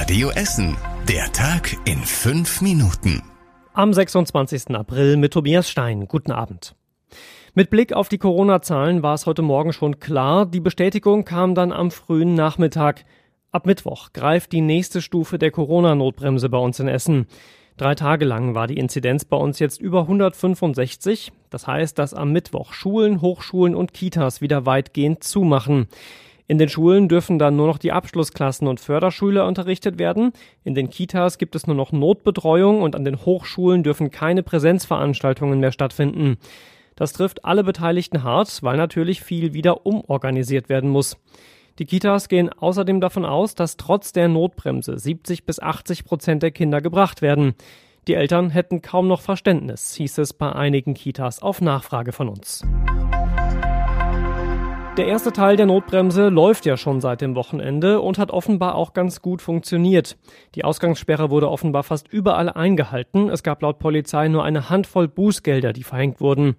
Radio Essen. Der Tag in fünf Minuten. Am 26. April mit Tobias Stein. Guten Abend. Mit Blick auf die Corona-Zahlen war es heute Morgen schon klar. Die Bestätigung kam dann am frühen Nachmittag. Ab Mittwoch greift die nächste Stufe der Corona-Notbremse bei uns in Essen. Drei Tage lang war die Inzidenz bei uns jetzt über 165. Das heißt, dass am Mittwoch Schulen, Hochschulen und Kitas wieder weitgehend zumachen. In den Schulen dürfen dann nur noch die Abschlussklassen und Förderschüler unterrichtet werden. In den Kitas gibt es nur noch Notbetreuung und an den Hochschulen dürfen keine Präsenzveranstaltungen mehr stattfinden. Das trifft alle Beteiligten hart, weil natürlich viel wieder umorganisiert werden muss. Die Kitas gehen außerdem davon aus, dass trotz der Notbremse 70 bis 80 Prozent der Kinder gebracht werden. Die Eltern hätten kaum noch Verständnis, hieß es bei einigen Kitas auf Nachfrage von uns. Der erste Teil der Notbremse läuft ja schon seit dem Wochenende und hat offenbar auch ganz gut funktioniert. Die Ausgangssperre wurde offenbar fast überall eingehalten. Es gab laut Polizei nur eine Handvoll Bußgelder, die verhängt wurden.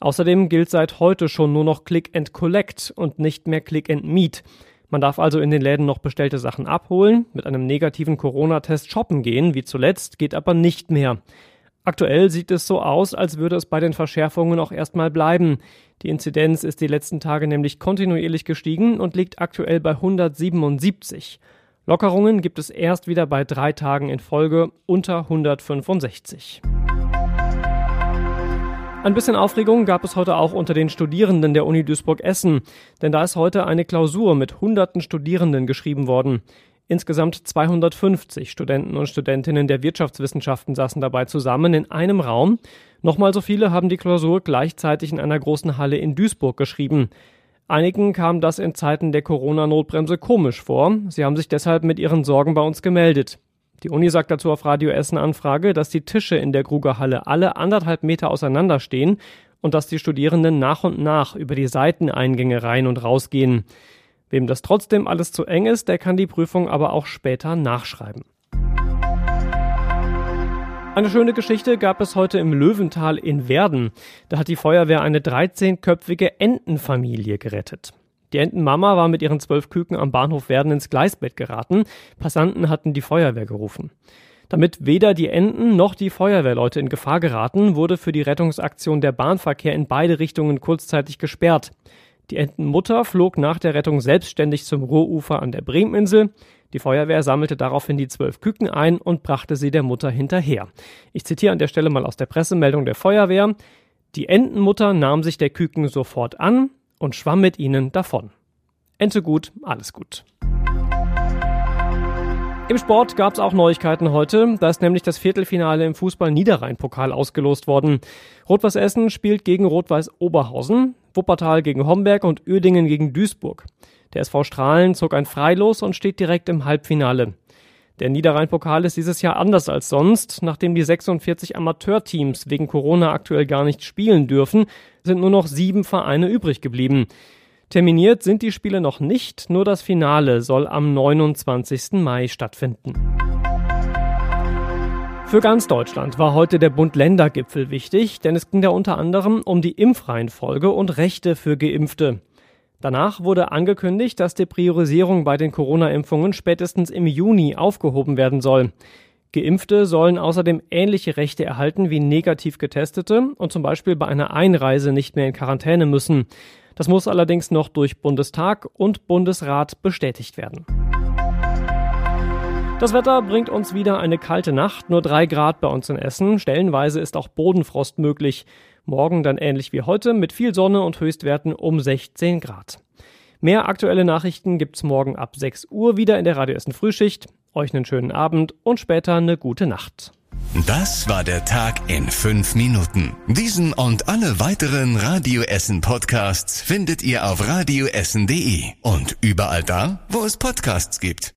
Außerdem gilt seit heute schon nur noch Click and Collect und nicht mehr Click and Meet. Man darf also in den Läden noch bestellte Sachen abholen, mit einem negativen Corona-Test shoppen gehen, wie zuletzt, geht aber nicht mehr. Aktuell sieht es so aus, als würde es bei den Verschärfungen auch erstmal bleiben. Die Inzidenz ist die letzten Tage nämlich kontinuierlich gestiegen und liegt aktuell bei 177. Lockerungen gibt es erst wieder bei drei Tagen in Folge unter 165. Ein bisschen Aufregung gab es heute auch unter den Studierenden der Uni Duisburg-Essen, denn da ist heute eine Klausur mit hunderten Studierenden geschrieben worden. Insgesamt 250 Studenten und Studentinnen der Wirtschaftswissenschaften saßen dabei zusammen in einem Raum. Nochmal so viele haben die Klausur gleichzeitig in einer großen Halle in Duisburg geschrieben. Einigen kam das in Zeiten der Corona-Notbremse komisch vor. Sie haben sich deshalb mit ihren Sorgen bei uns gemeldet. Die Uni sagt dazu auf Radio Essen Anfrage, dass die Tische in der Grugerhalle alle anderthalb Meter auseinander stehen und dass die Studierenden nach und nach über die Seiteneingänge rein und rausgehen. Wem das trotzdem alles zu eng ist, der kann die Prüfung aber auch später nachschreiben. Eine schöne Geschichte gab es heute im Löwental in Werden. Da hat die Feuerwehr eine 13-köpfige Entenfamilie gerettet. Die Entenmama war mit ihren zwölf Küken am Bahnhof Werden ins Gleisbett geraten. Passanten hatten die Feuerwehr gerufen. Damit weder die Enten noch die Feuerwehrleute in Gefahr geraten, wurde für die Rettungsaktion der Bahnverkehr in beide Richtungen kurzzeitig gesperrt. Die Entenmutter flog nach der Rettung selbstständig zum Ruhrufer an der Bremeninsel. Die Feuerwehr sammelte daraufhin die zwölf Küken ein und brachte sie der Mutter hinterher. Ich zitiere an der Stelle mal aus der Pressemeldung der Feuerwehr. Die Entenmutter nahm sich der Küken sofort an und schwamm mit ihnen davon. Ente gut, alles gut. Im Sport gab es auch Neuigkeiten heute. Da ist nämlich das Viertelfinale im Fußball-Niederrhein-Pokal ausgelost worden. Rot-Weiß Essen spielt gegen Rot-Weiß Oberhausen, Wuppertal gegen Homberg und Uerdingen gegen Duisburg. Der SV Strahlen zog ein Freilos und steht direkt im Halbfinale. Der Niederrhein-Pokal ist dieses Jahr anders als sonst. Nachdem die 46 Amateurteams wegen Corona aktuell gar nicht spielen dürfen, sind nur noch sieben Vereine übrig geblieben. Terminiert sind die Spiele noch nicht, nur das Finale soll am 29. Mai stattfinden. Für ganz Deutschland war heute der Bund-Länder-Gipfel wichtig, denn es ging da unter anderem um die Impfreihenfolge und Rechte für Geimpfte. Danach wurde angekündigt, dass die Priorisierung bei den Corona-Impfungen spätestens im Juni aufgehoben werden soll. Geimpfte sollen außerdem ähnliche Rechte erhalten wie negativ Getestete und zum Beispiel bei einer Einreise nicht mehr in Quarantäne müssen. Das muss allerdings noch durch Bundestag und Bundesrat bestätigt werden. Das Wetter bringt uns wieder eine kalte Nacht, nur drei Grad bei uns in Essen. Stellenweise ist auch Bodenfrost möglich. Morgen dann ähnlich wie heute mit viel Sonne und Höchstwerten um 16 Grad. Mehr aktuelle Nachrichten gibt's morgen ab 6 Uhr wieder in der Radio Essen Frühschicht. Euch einen schönen Abend und später eine gute Nacht. Das war der Tag in fünf Minuten. Diesen und alle weiteren Radio Essen Podcasts findet ihr auf radioessen.de und überall da, wo es Podcasts gibt.